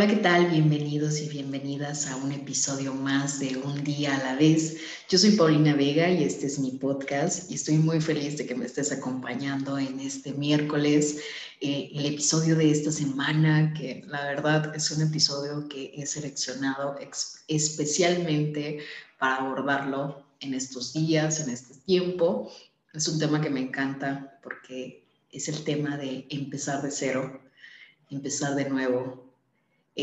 Hola, ¿qué tal? Bienvenidos y bienvenidas a un episodio más de Un día a la vez. Yo soy Paulina Vega y este es mi podcast y estoy muy feliz de que me estés acompañando en este miércoles, eh, el episodio de esta semana, que la verdad es un episodio que he seleccionado especialmente para abordarlo en estos días, en este tiempo. Es un tema que me encanta porque es el tema de empezar de cero, empezar de nuevo,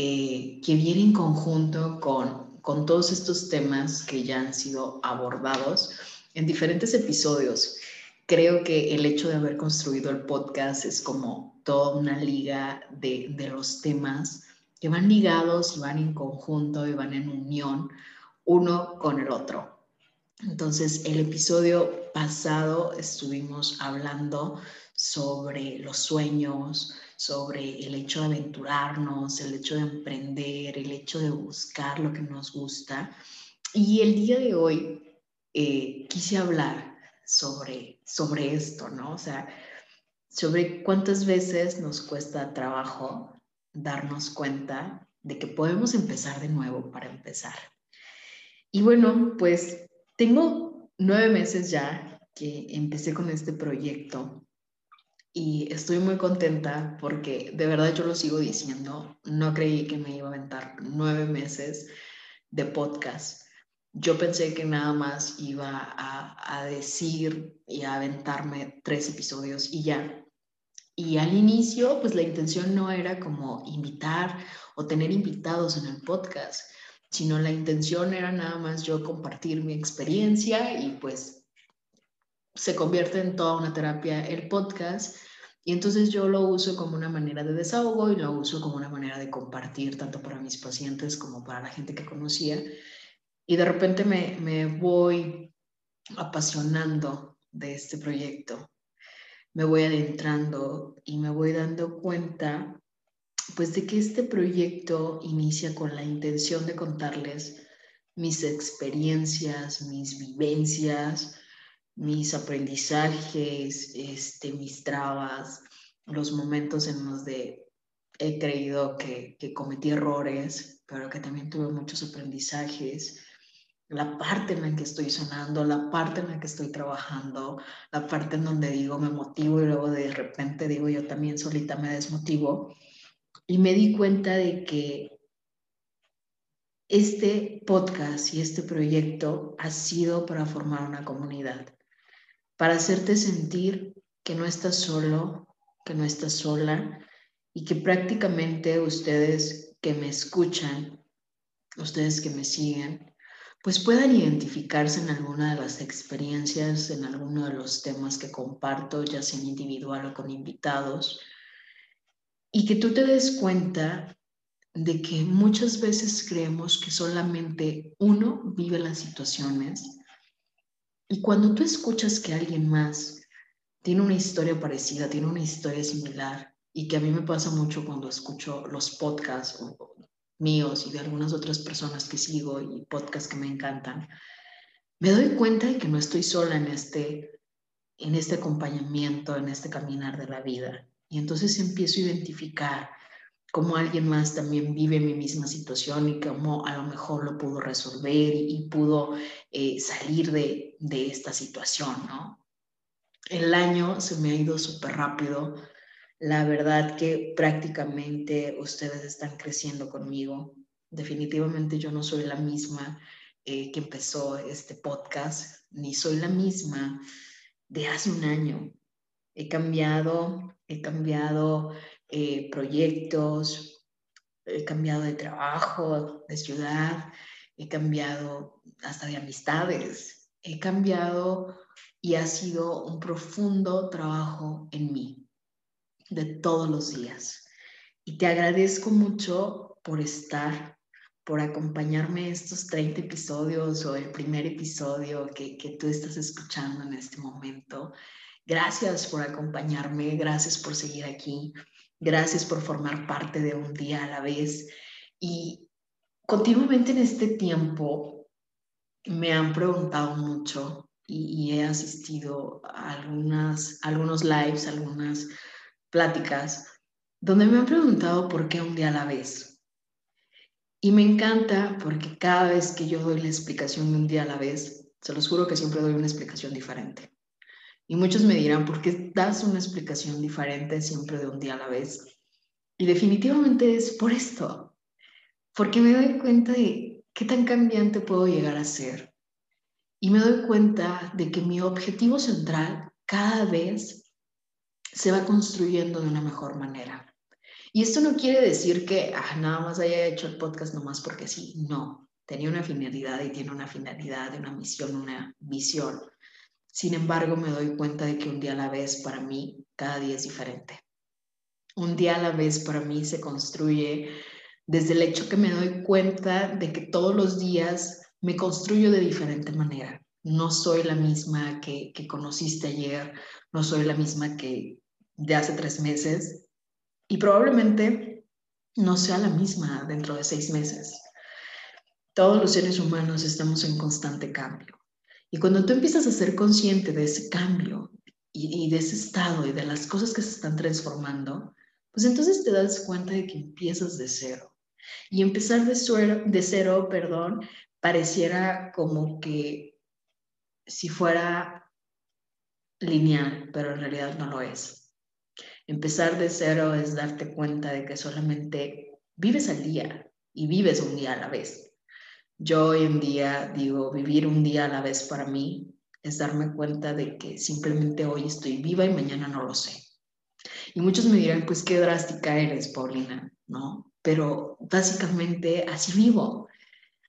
eh, que viene en conjunto con, con todos estos temas que ya han sido abordados en diferentes episodios. Creo que el hecho de haber construido el podcast es como toda una liga de, de los temas que van ligados van en conjunto y van en unión uno con el otro. Entonces, el episodio pasado estuvimos hablando sobre los sueños, sobre el hecho de aventurarnos, el hecho de emprender, el hecho de buscar lo que nos gusta. Y el día de hoy eh, quise hablar sobre, sobre esto, ¿no? O sea, sobre cuántas veces nos cuesta trabajo darnos cuenta de que podemos empezar de nuevo para empezar. Y bueno, pues tengo nueve meses ya que empecé con este proyecto y estoy muy contenta porque de verdad yo lo sigo diciendo, no creí que me iba a aventar nueve meses de podcast. Yo pensé que nada más iba a, a decir y a aventarme tres episodios y ya. Y al inicio, pues la intención no era como invitar o tener invitados en el podcast, sino la intención era nada más yo compartir mi experiencia y pues se convierte en toda una terapia el podcast y entonces yo lo uso como una manera de desahogo y lo uso como una manera de compartir tanto para mis pacientes como para la gente que conocía. Y de repente me, me voy apasionando de este proyecto, me voy adentrando y me voy dando cuenta pues de que este proyecto inicia con la intención de contarles mis experiencias, mis vivencias, mis aprendizajes, este, mis trabas, los momentos en los de he creído que, que cometí errores, pero que también tuve muchos aprendizajes, la parte en la que estoy sonando, la parte en la que estoy trabajando, la parte en donde digo me motivo y luego de repente digo yo también solita me desmotivo. Y me di cuenta de que este podcast y este proyecto ha sido para formar una comunidad para hacerte sentir que no estás solo, que no estás sola y que prácticamente ustedes que me escuchan, ustedes que me siguen, pues puedan identificarse en alguna de las experiencias, en alguno de los temas que comparto, ya sea individual o con invitados, y que tú te des cuenta de que muchas veces creemos que solamente uno vive las situaciones y cuando tú escuchas que alguien más tiene una historia parecida, tiene una historia similar, y que a mí me pasa mucho cuando escucho los podcasts míos y de algunas otras personas que sigo y podcasts que me encantan, me doy cuenta de que no estoy sola en este, en este acompañamiento, en este caminar de la vida. Y entonces empiezo a identificar cómo alguien más también vive mi misma situación y cómo a lo mejor lo pudo resolver y, pudo eh, salir de, de esta situación, ¿no? El año se me ha ido súper rápido. La verdad que prácticamente ustedes están creciendo conmigo. Definitivamente yo no soy la misma eh, que empezó este podcast, ni soy la misma de hace un año. He cambiado, he cambiado eh, proyectos, he cambiado de trabajo, de ciudad, he cambiado hasta de amistades, he cambiado y ha sido un profundo trabajo en mí de todos los días. Y te agradezco mucho por estar, por acompañarme estos 30 episodios o el primer episodio que, que tú estás escuchando en este momento. Gracias por acompañarme, gracias por seguir aquí, gracias por formar parte de un día a la vez. Y continuamente en este tiempo me han preguntado mucho y, he asistido a algunas, algunos lives, algunas pláticas, donde me han preguntado por qué un día a la vez. Y me encanta porque cada vez que yo doy la explicación de un día a la vez, se los juro que siempre doy una explicación diferente. Y muchos me dirán, ¿por qué das una explicación diferente siempre de un día a la vez? Y definitivamente es por esto, porque me doy cuenta de qué tan cambiante puedo llegar a ser. Y me doy cuenta de que mi objetivo central cada vez se va construyendo de una mejor manera. Y esto no quiere decir que ah, nada más haya hecho el podcast nomás porque sí, no. Tenía una finalidad y tiene una finalidad, una misión, una visión. Sin embargo, me doy cuenta de que un día a la vez para mí, cada día es diferente. Un día a la vez para mí se construye desde el hecho que me doy cuenta de que todos los días me construyo de diferente manera. No soy la misma que, conociste ayer, no soy la misma que de hace tres meses, y probablemente no sea la misma dentro de seis meses. Todos los seres humanos estamos en constante cambio. Y cuando tú empiezas a ser consciente de ese cambio y, de ese estado y de las cosas que se están transformando, pues entonces te das cuenta de que empiezas de cero. Y empezar de, de cero, perdón, pareciera como que si fuera lineal, pero en realidad no lo es. Empezar de cero es darte cuenta de que solamente vives al día y vives un día a la vez. Yo hoy en día digo, vivir un día a la vez para mí es darme cuenta de que simplemente hoy estoy viva y mañana no lo sé. Y muchos me dirán, pues qué drástica eres, Paulina, ¿no? Pero básicamente así vivo,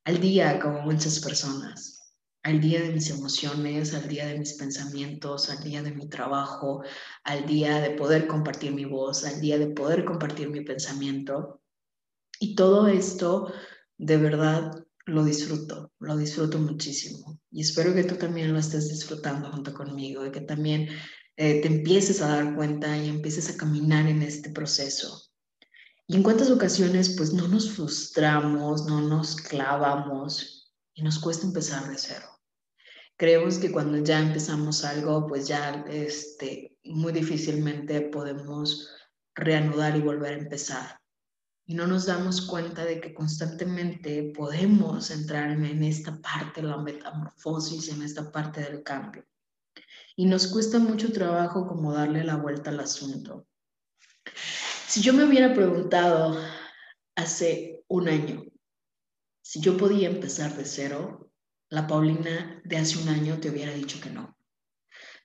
al día como muchas personas al día de mis emociones, al día de mis pensamientos, al día de mi trabajo, al día de poder compartir mi voz, al día de poder compartir mi pensamiento. Y todo esto, de verdad, lo disfruto, lo disfruto muchísimo. Y espero que tú también lo estés disfrutando junto conmigo y que también eh, te empieces a dar cuenta y empieces a caminar en este proceso. Y en cuántas ocasiones, pues no nos frustramos, no nos clavamos y nos cuesta empezar de cero. Creemos que cuando ya empezamos algo, pues ya este, muy difícilmente podemos reanudar y volver a empezar. Y no nos damos cuenta de que constantemente podemos entrar en esta parte de la metamorfosis, en esta parte del cambio. Y nos cuesta mucho trabajo como darle la vuelta al asunto. Si yo me hubiera preguntado hace un año, si yo podía empezar de cero, la Paulina de hace un año te hubiera dicho que no.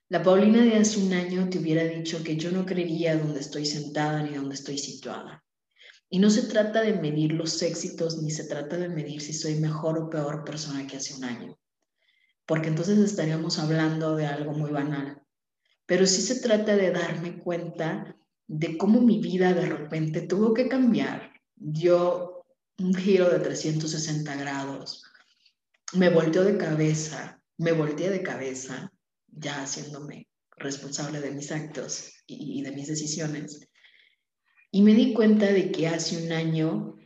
La Paulina de hace un año te hubiera dicho que yo no creería dónde estoy sentada ni dónde estoy situada. Y no se trata de medir los éxitos ni se trata de medir si soy mejor o peor persona que hace un año, porque entonces estaríamos hablando de algo muy banal. Pero sí se trata de darme cuenta de cómo mi vida de repente tuvo que cambiar. Yo un giro de 360 grados. Me volteó de cabeza, me volteé de cabeza, ya haciéndome responsable de mis actos y, de mis decisiones. Y me di cuenta de que hace un año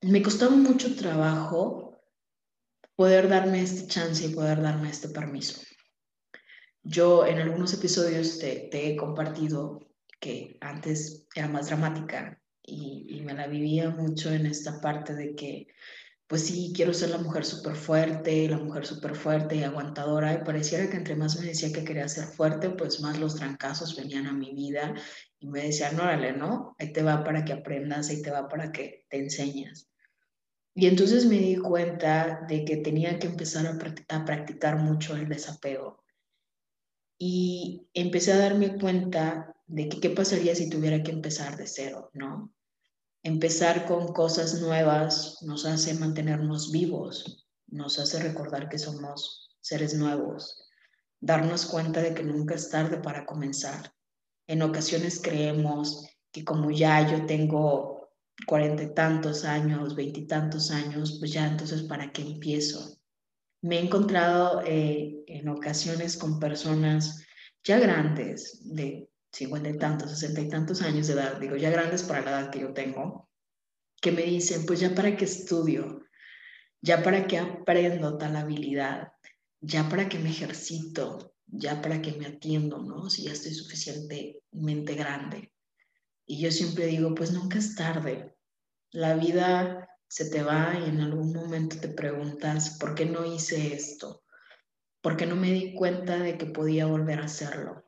me costaba mucho trabajo poder darme este chance y poder darme este permiso. Yo en algunos episodios te, te he compartido que antes era más dramática, y, me la vivía mucho en esta parte de que, pues sí, quiero ser la mujer súper fuerte, la mujer súper fuerte y aguantadora, y pareciera que entre más me decía que quería ser fuerte, pues más los trancazos venían a mi vida y me decían, órale, ¿no? Ahí te va para que aprendas, ahí te va para que te enseñas. Y entonces me di cuenta de que tenía que empezar a, a practicar mucho el desapego. Y empecé a darme cuenta de que qué pasaría si tuviera que empezar de cero, ¿no? Empezar con cosas nuevas nos hace mantenernos vivos, nos hace recordar que somos seres nuevos, darnos cuenta de que nunca es tarde para comenzar. En ocasiones creemos que como ya yo tengo cuarenta y tantos años, veintitantos años, pues ya entonces para qué empiezo. Me he encontrado eh, en ocasiones con personas ya grandes, de cincuenta y tantos, sesenta y tantos años de edad, digo, ya grandes para la edad que yo tengo, que me dicen, pues ya para qué estudio, ya para qué aprendo tal habilidad, ya para qué me ejercito, ya para qué me atiendo, ¿no? Si ya estoy suficientemente grande. Y yo siempre digo, pues nunca es tarde. La vida se te va y en algún momento te preguntas, ¿por qué no hice esto? ¿Por qué no me di cuenta de que podía volver a hacerlo?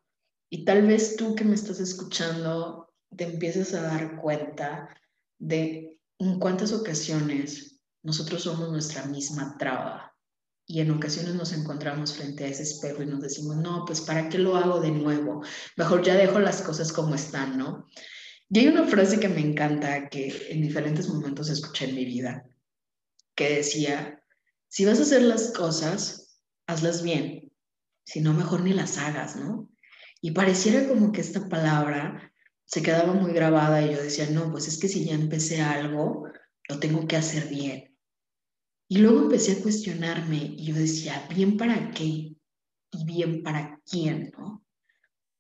Y tal vez tú que me estás escuchando te empieces a dar cuenta de en cuántas ocasiones nosotros somos nuestra misma traba y en ocasiones nos encontramos frente a ese espejo y nos decimos, no, pues ¿para qué lo hago de nuevo? Mejor ya dejo las cosas como están, ¿no? Y hay una frase que me encanta que en diferentes momentos escuché en mi vida, que decía, si vas a hacer las cosas, hazlas bien, si no, mejor ni las hagas, ¿no? Y pareciera como que esta palabra se quedaba muy grabada y yo decía, no, pues es que si ya empecé algo, lo tengo que hacer bien. Y luego empecé a cuestionarme y yo decía, ¿bien para qué? Y bien para quién, ¿no?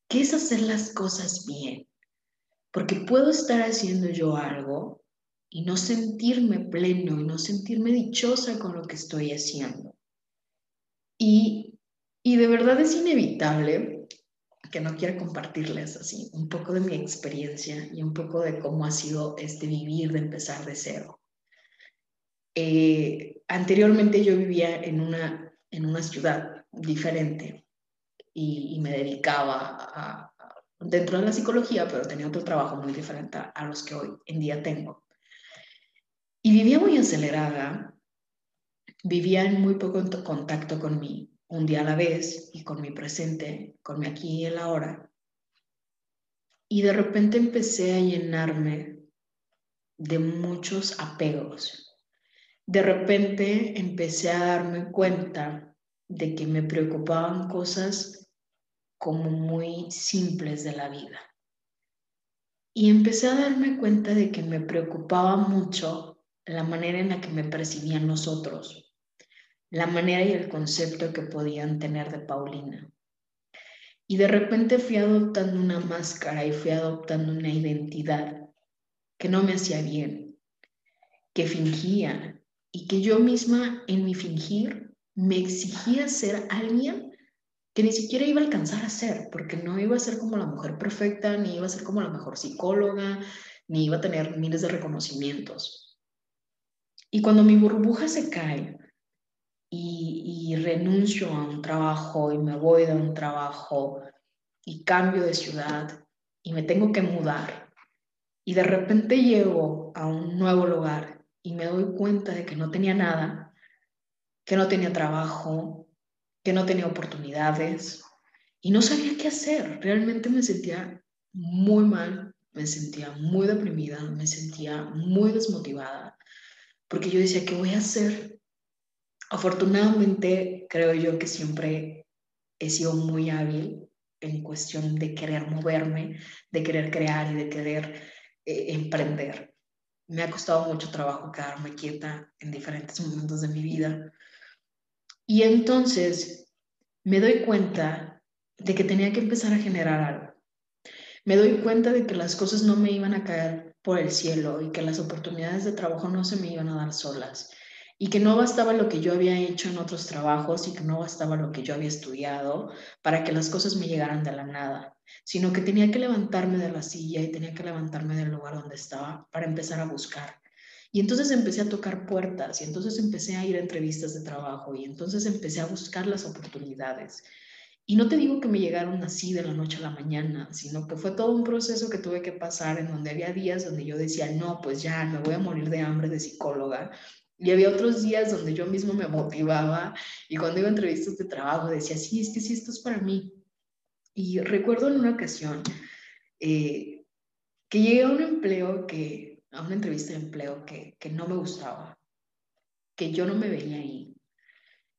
¿Qué es hacer las cosas bien? Porque puedo estar haciendo yo algo y no sentirme pleno y no sentirme dichosa con lo que estoy haciendo. Y, y de verdad es inevitable que no quiera compartirles así un poco de mi experiencia y un poco de cómo ha sido este vivir de empezar de cero. Eh, anteriormente yo vivía en una, en una ciudad diferente y, me dedicaba a, dentro de la psicología, pero tenía otro trabajo muy diferente a, los que hoy en día tengo. Y vivía muy acelerada, vivía en muy poco contacto con mí, un día a la vez y con mi presente, con mi aquí y el ahora. Y de repente empecé a llenarme de muchos apegos. De repente empecé a darme cuenta de que me preocupaban cosas como muy simples de la vida. Y empecé a darme cuenta de que me preocupaba mucho la manera en la que me percibían los otros, la manera y el concepto que podían tener de Paulina. Y de repente fui adoptando una máscara y fui adoptando una identidad que no me hacía bien, que fingía y que yo misma en mi fingir me exigía ser alguien que ni siquiera iba a alcanzar a ser, porque no iba a ser como la mujer perfecta, ni iba a ser como la mejor psicóloga, ni iba a tener miles de reconocimientos. Y cuando mi burbuja se cae y, renuncio a un trabajo y me voy de un trabajo y cambio de ciudad y me tengo que mudar y de repente llego a un nuevo lugar y me doy cuenta de que no tenía nada, que no tenía trabajo, que no tenía oportunidades y no sabía qué hacer. Realmente me sentía muy mal, me sentía muy deprimida, me sentía muy desmotivada, porque yo decía, ¿qué voy a hacer? Afortunadamente, creo yo que siempre he sido muy hábil en cuestión de querer moverme, de querer crear y de querer eh, emprender. Me ha costado mucho trabajo quedarme quieta en diferentes momentos de mi vida, y entonces me doy cuenta de que tenía que empezar a generar algo. Me doy cuenta de que las cosas no me iban a caer por el cielo y que las oportunidades de trabajo no se me iban a dar solas y que no bastaba lo que yo había hecho en otros trabajos y que no bastaba lo que yo había estudiado para que las cosas me llegaran de la nada, sino que tenía que levantarme de la silla y tenía que levantarme del lugar donde estaba para empezar a buscar. Y entonces empecé a tocar puertas y entonces empecé a ir a entrevistas de trabajo y entonces empecé a buscar las oportunidades. Y no te digo que me llegaron así de la noche a la mañana, sino que fue todo un proceso que tuve que pasar en donde había días donde yo decía, no, pues ya, me voy a morir de hambre de psicóloga. Y había otros días donde yo mismo me motivaba y cuando iba a entrevistas de trabajo decía, sí, es que sí, esto es para mí. Y recuerdo en una ocasión eh, que llegué a un empleo que a una entrevista de empleo que, que no me gustaba, que yo no me veía ahí,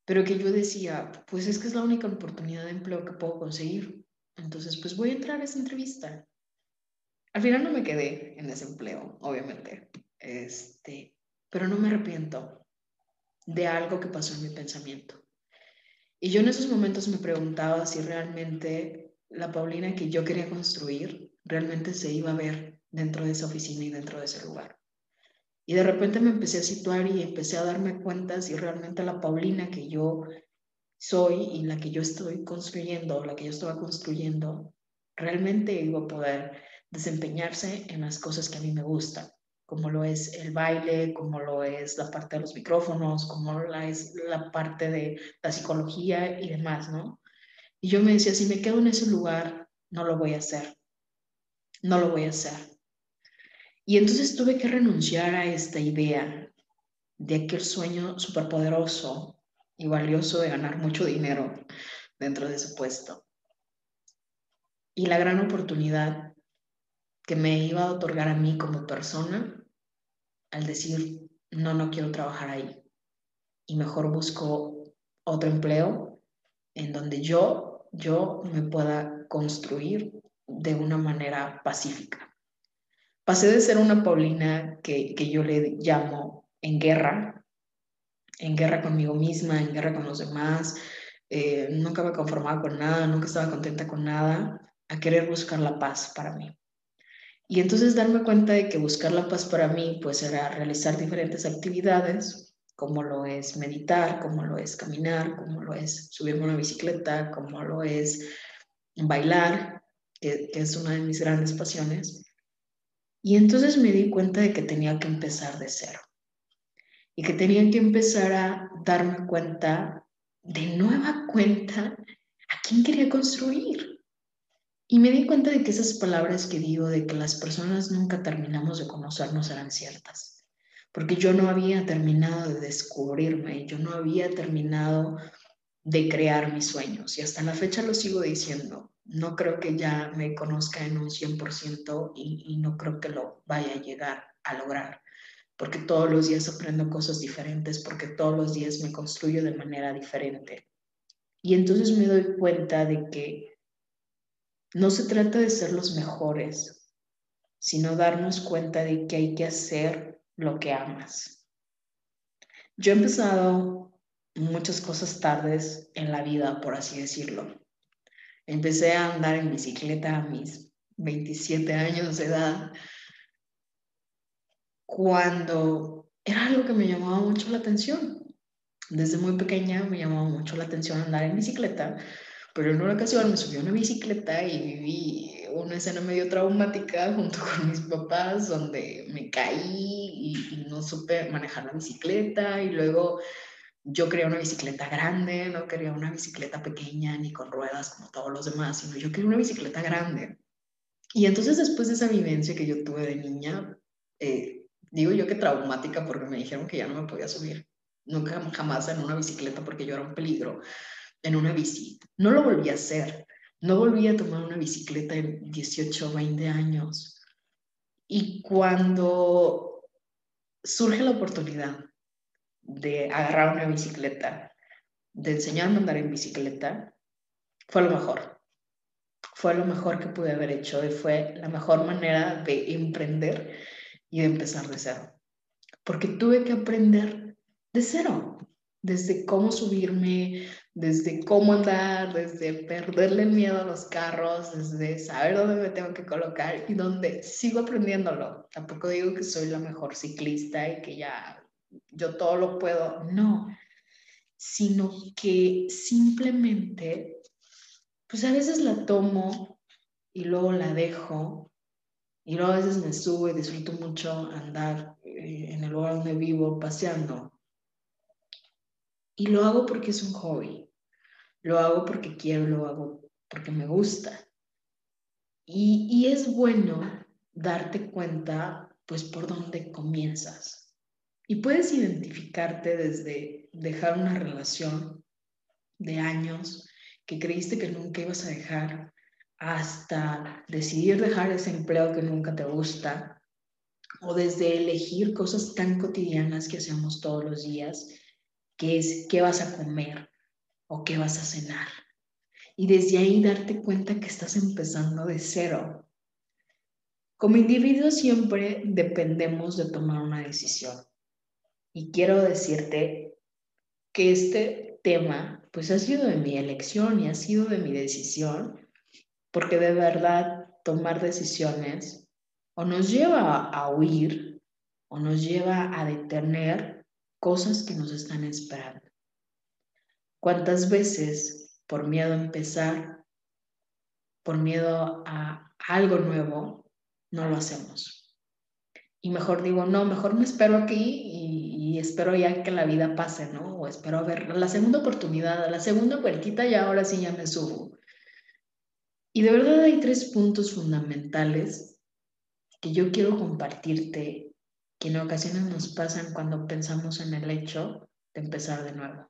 pero que yo decía, pues es que es la única oportunidad de empleo que puedo conseguir. Entonces, pues voy a entrar a esa entrevista. Al final no me quedé en ese empleo, obviamente, este, pero no me arrepiento de algo que pasó en mi pensamiento. Y yo en esos momentos me preguntaba si realmente la Paulina que yo quería construir realmente se iba a ver dentro de esa oficina y dentro de ese lugar. Y de repente me empecé a situar y empecé a darme cuenta si realmente la Paulina que yo soy y la que yo estoy construyendo, la que yo estaba construyendo, realmente iba a poder desempeñarse en las cosas que a mí me gustan, como lo es el baile, como lo es la parte de los micrófonos, como la es la parte de la psicología y demás, ¿no? Y yo me decía, si me quedo en ese lugar, no lo voy a hacer, no lo voy a hacer. Y entonces tuve que renunciar a esta idea de aquel sueño superpoderoso y valioso de ganar mucho dinero dentro de ese puesto. Y la gran oportunidad que me iba a otorgar a mí como persona al decir, no, no quiero trabajar ahí. Y mejor busco otro empleo en donde yo, yo me pueda construir de una manera pacífica. Pasé de ser una Paulina que, que yo le llamo en guerra, en guerra conmigo misma, en guerra con los demás, eh, nunca me conformaba con nada, nunca estaba contenta con nada, a querer buscar la paz para mí. Y entonces darme cuenta de que buscar la paz para mí pues era realizar diferentes actividades, como lo es meditar, como lo es caminar, como lo es subirme a una bicicleta, como lo es bailar, que, que es una de mis grandes pasiones. Y entonces me di cuenta de que tenía que empezar de cero y que tenía que empezar a darme cuenta de nueva cuenta a quién quería construir. Y me di cuenta de que esas palabras que digo de que las personas nunca terminamos de conocernos eran ciertas, porque yo no había terminado de descubrirme, yo no había terminado de crear mis sueños y hasta la fecha lo sigo diciendo. No creo que ya me conozca en un 100% y, y no creo que lo vaya a llegar a lograr, porque todos los días aprendo cosas diferentes, porque todos los días me construyo de manera diferente. Y entonces me doy cuenta de que no se trata de ser los mejores, sino darnos cuenta de que hay que hacer lo que amas. Yo he empezado muchas cosas tardes en la vida, por así decirlo. Empecé a andar en bicicleta a mis 27 años de edad, cuando era algo que me llamaba mucho la atención. Desde muy pequeña me llamaba mucho la atención andar en bicicleta pero en una ocasión me subí a una bicicleta y viví una escena medio traumática junto con mis papás donde me caí y, no supe manejar la bicicleta y luego yo quería una bicicleta grande, no quería una bicicleta pequeña ni con ruedas como todos los demás, sino yo quería una bicicleta grande. Y entonces después de esa vivencia que yo tuve de niña, eh, digo yo que traumática porque me dijeron que ya no me podía subir, nunca jamás en una bicicleta porque yo era un peligro en una bici. No lo volví a hacer. No volví a tomar una bicicleta en 18 o 20 años. Y cuando surge la oportunidad de agarrar una bicicleta, de enseñarme a andar en bicicleta, fue lo mejor. Fue lo mejor que pude haber hecho y fue la mejor manera de emprender y de empezar de cero. Porque tuve que aprender de cero, desde cómo subirme, desde cómo andar, desde perderle el miedo a los carros, desde saber dónde me tengo que colocar y donde sigo aprendiéndolo. Tampoco digo que soy la mejor ciclista y que ya yo todo lo puedo, no, sino que simplemente, pues a veces la tomo y luego la dejo y luego a veces me subo y disfruto mucho andar eh, en el lugar donde vivo paseando. Y lo hago porque es un hobby lo hago porque quiero, lo hago porque me gusta. Y, es bueno darte cuenta, pues, por dónde comienzas. Y puedes identificarte desde dejar una relación de años que creíste que nunca ibas a dejar, hasta decidir dejar ese empleo que nunca te gusta, o desde elegir cosas tan cotidianas que hacemos todos los días, que es qué vas a comer, o qué vas a cenar. Y desde ahí darte cuenta que estás empezando de cero. Como individuos siempre dependemos de tomar una decisión. Y quiero decirte que este tema pues ha sido de mi elección y ha sido de mi decisión, porque de verdad tomar decisiones o nos lleva a huir o nos lleva a detener cosas que nos están esperando. ¿Cuántas veces por miedo a empezar, por miedo a algo nuevo, no lo hacemos? Y mejor digo, no, mejor me espero aquí y, y espero ya que la vida pase, ¿no? O espero a ver la segunda oportunidad, la segunda vueltita y ahora sí ya me subo. Y de verdad hay tres puntos fundamentales que yo quiero compartirte que en ocasiones nos pasan cuando pensamos en el hecho de empezar de nuevo.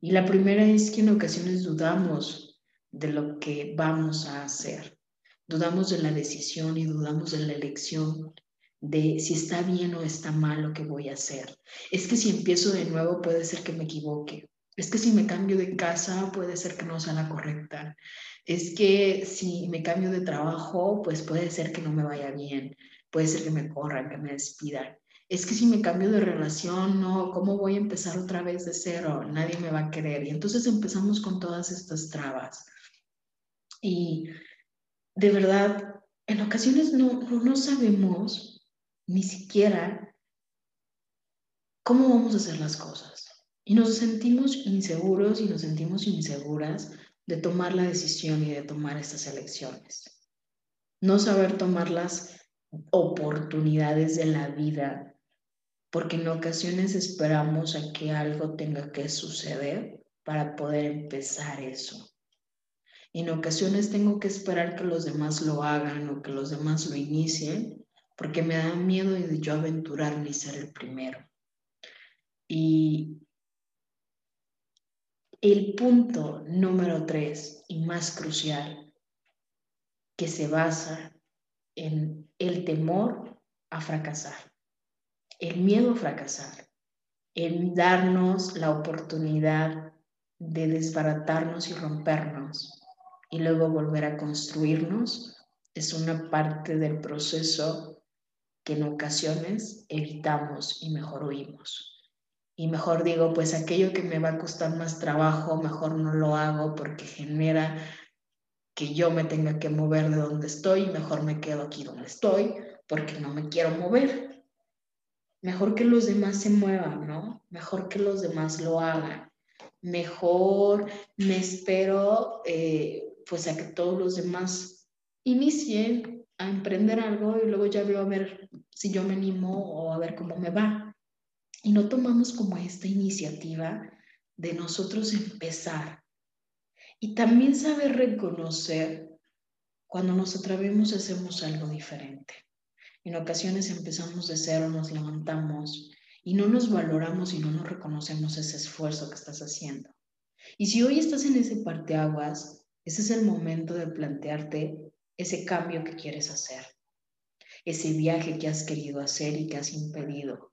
Y la primera es que en ocasiones dudamos de lo que vamos a hacer, dudamos de la decisión y dudamos de la elección de si está bien o está mal lo que voy a hacer. Es que si empiezo de nuevo puede ser que me equivoque. Es que si me cambio de casa puede ser que no sea la correcta. Es que si me cambio de trabajo, pues puede ser que no me vaya bien. Puede ser que me corran, que me despidan. Es que si me cambio de relación, no, ¿cómo voy a empezar otra vez de cero? Nadie me va a querer. Y entonces empezamos con todas estas trabas. Y de verdad, en ocasiones no, no sabemos ni siquiera cómo vamos a hacer las cosas. Y nos sentimos inseguros y nos sentimos inseguras de tomar la decisión y de tomar estas elecciones. No saber tomar las oportunidades de la vida, porque en ocasiones esperamos a que algo tenga que suceder para poder empezar eso. En ocasiones tengo que esperar que los demás lo hagan o que los demás lo inicien, porque me da miedo de yo aventurarme y ser el primero. Y el punto número tres y más crucial que se basa en el temor a fracasar, el miedo a fracasar, en darnos la oportunidad de desbaratarnos y rompernos y luego volver a construirnos, es una parte del proceso que en ocasiones evitamos y mejor oímos y mejor digo, pues aquello que me va a costar más trabajo, mejor no lo hago porque genera que yo me tenga que mover de donde estoy mejor me quedo aquí donde estoy porque no me quiero mover. Mejor que los demás se muevan, ¿no? Mejor que los demás lo hagan. Mejor me espero eh, pues a que todos los demás inicien a emprender algo y luego ya veo a ver si yo me animo o a ver cómo me va y no tomamos como esta iniciativa de nosotros empezar. Y también saber reconocer cuando nos atrevemos hacemos algo diferente. En ocasiones empezamos de cero, nos levantamos y no nos valoramos y no nos reconocemos ese esfuerzo que estás haciendo. Y si hoy estás en ese parteaguas, ese es el momento de plantearte ese cambio que quieres hacer, ese viaje que has querido hacer y que has impedido,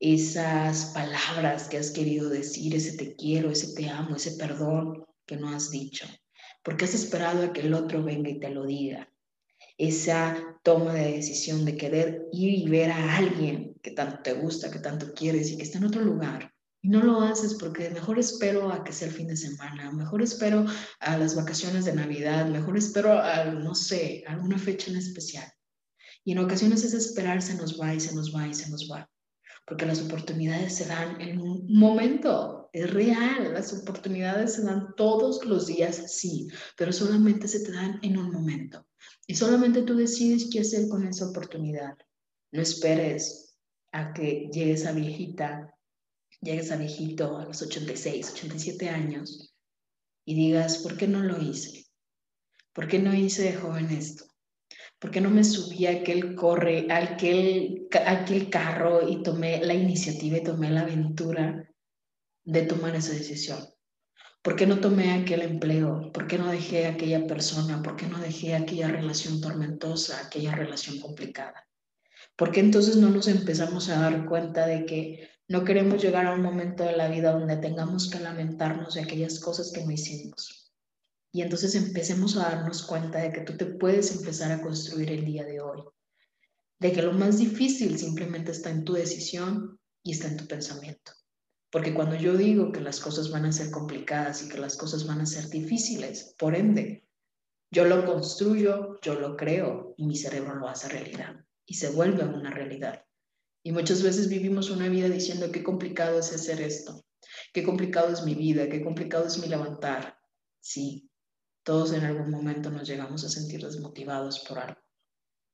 esas palabras que has querido decir, ese te quiero, ese te amo, ese perdón que no has dicho, porque has esperado a que el otro venga y te lo diga. Esa toma de decisión de querer ir y ver a alguien que tanto te gusta, que tanto quieres y que está en otro lugar. Y no lo haces porque mejor espero a que sea el fin de semana, mejor espero a las vacaciones de Navidad, mejor espero a, no sé, alguna fecha en especial. Y en ocasiones ese esperar se nos va y se nos va y se nos va porque las oportunidades se dan en un momento, es real, las oportunidades se dan todos los días, sí, pero solamente se te dan en un momento. Y solamente tú decides qué hacer con esa oportunidad. No esperes a que llegues a viejita, llegues a viejito a los 86, 87 años y digas, ¿por qué no lo hice? ¿Por qué no hice de joven esto? ¿Por qué no me subí a aquel corre, aquel, aquel carro y tomé la iniciativa y tomé la aventura de tomar esa decisión? ¿Por qué no tomé aquel empleo? ¿Por qué no dejé aquella persona? ¿Por qué no dejé aquella relación tormentosa, aquella relación complicada? ¿Por qué entonces no nos empezamos a dar cuenta de que no queremos llegar a un momento de la vida donde tengamos que lamentarnos de aquellas cosas que no hicimos? Y entonces empecemos a darnos cuenta de que tú te puedes empezar a construir el día de hoy. De que lo más difícil simplemente está en tu decisión y está en tu pensamiento. Porque cuando yo digo que las cosas van a ser complicadas y que las cosas van a ser difíciles, por ende, yo lo construyo, yo lo creo y mi cerebro lo hace realidad y se vuelve una realidad. Y muchas veces vivimos una vida diciendo qué complicado es hacer esto, qué complicado es mi vida, qué complicado es mi levantar. Sí, todos en algún momento nos llegamos a sentir desmotivados por algo,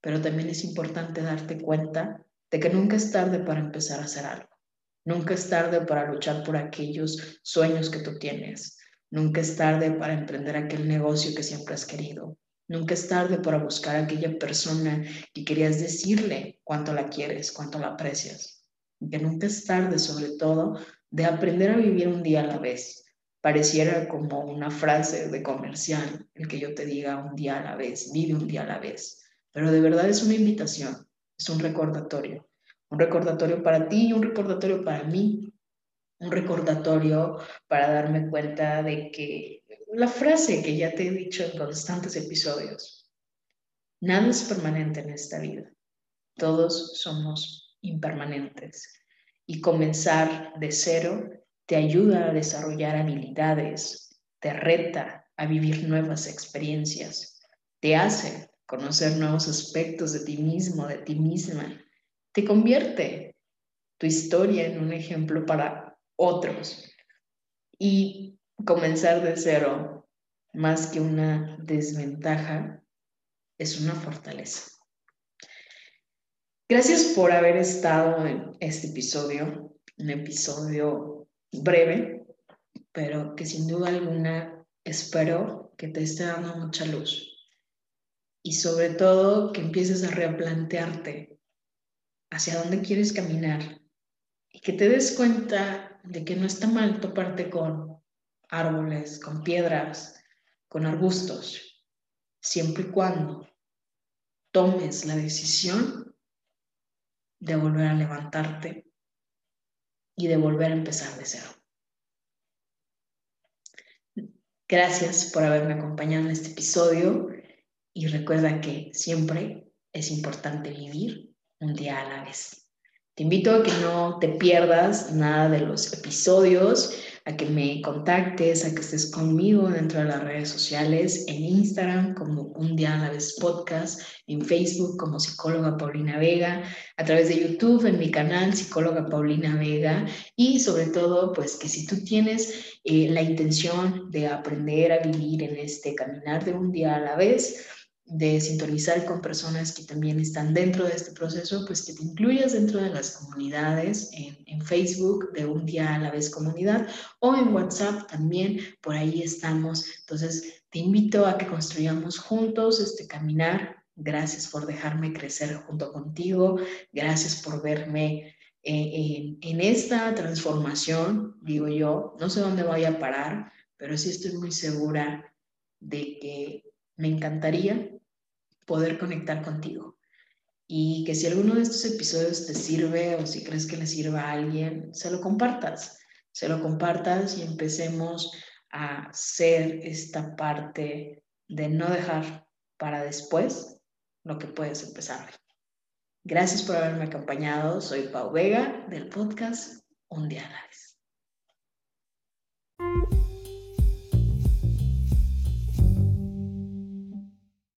pero también es importante darte cuenta de que nunca es tarde para empezar a hacer algo. Nunca es tarde para luchar por aquellos sueños que tú tienes. Nunca es tarde para emprender aquel negocio que siempre has querido. Nunca es tarde para buscar a aquella persona que querías decirle cuánto la quieres, cuánto la aprecias. Que nunca es tarde, sobre todo, de aprender a vivir un día a la vez. Pareciera como una frase de comercial, el que yo te diga un día a la vez, vive un día a la vez. Pero de verdad es una invitación, es un recordatorio. Un recordatorio para ti y un recordatorio para mí. Un recordatorio para darme cuenta de que la frase que ya te he dicho en constantes episodios, nada es permanente en esta vida. Todos somos impermanentes. Y comenzar de cero te ayuda a desarrollar habilidades, te reta a vivir nuevas experiencias, te hace conocer nuevos aspectos de ti mismo, de ti misma, te convierte tu historia en un ejemplo para otros. Y comenzar de cero, más que una desventaja, es una fortaleza. Gracias por haber estado en este episodio, un episodio breve, pero que sin duda alguna espero que te esté dando mucha luz y sobre todo que empieces a replantearte hacia dónde quieres caminar y que te des cuenta de que no está mal toparte con árboles, con piedras, con arbustos, siempre y cuando tomes la decisión de volver a levantarte y de volver a empezar de cero. Gracias por haberme acompañado en este episodio y recuerda que siempre es importante vivir un día a la vez. Te invito a que no te pierdas nada de los episodios, a que me contactes, a que estés conmigo dentro de las redes sociales, en Instagram como Un Día a la Vez Podcast, en Facebook como Psicóloga Paulina Vega, a través de YouTube en mi canal Psicóloga Paulina Vega y sobre todo, pues que si tú tienes eh, la intención de aprender a vivir en este caminar de un día a la vez, de sintonizar con personas que también están dentro de este proceso, pues que te incluyas dentro de las comunidades en, en, Facebook de un día a la vez comunidad o en WhatsApp también, por ahí estamos. Entonces, te invito a que construyamos juntos este caminar. Gracias por dejarme crecer junto contigo. Gracias por verme en, en esta transformación, digo yo. No sé dónde voy a parar, pero sí estoy muy segura de que me encantaría poder conectar contigo. Y que si alguno de estos episodios te sirve o si crees que le sirva a alguien, se lo compartas. Se lo compartas y empecemos a ser esta parte de no dejar para después lo que puedes empezar. Gracias por haberme acompañado. Soy Pau Vega del podcast Un día a la vez.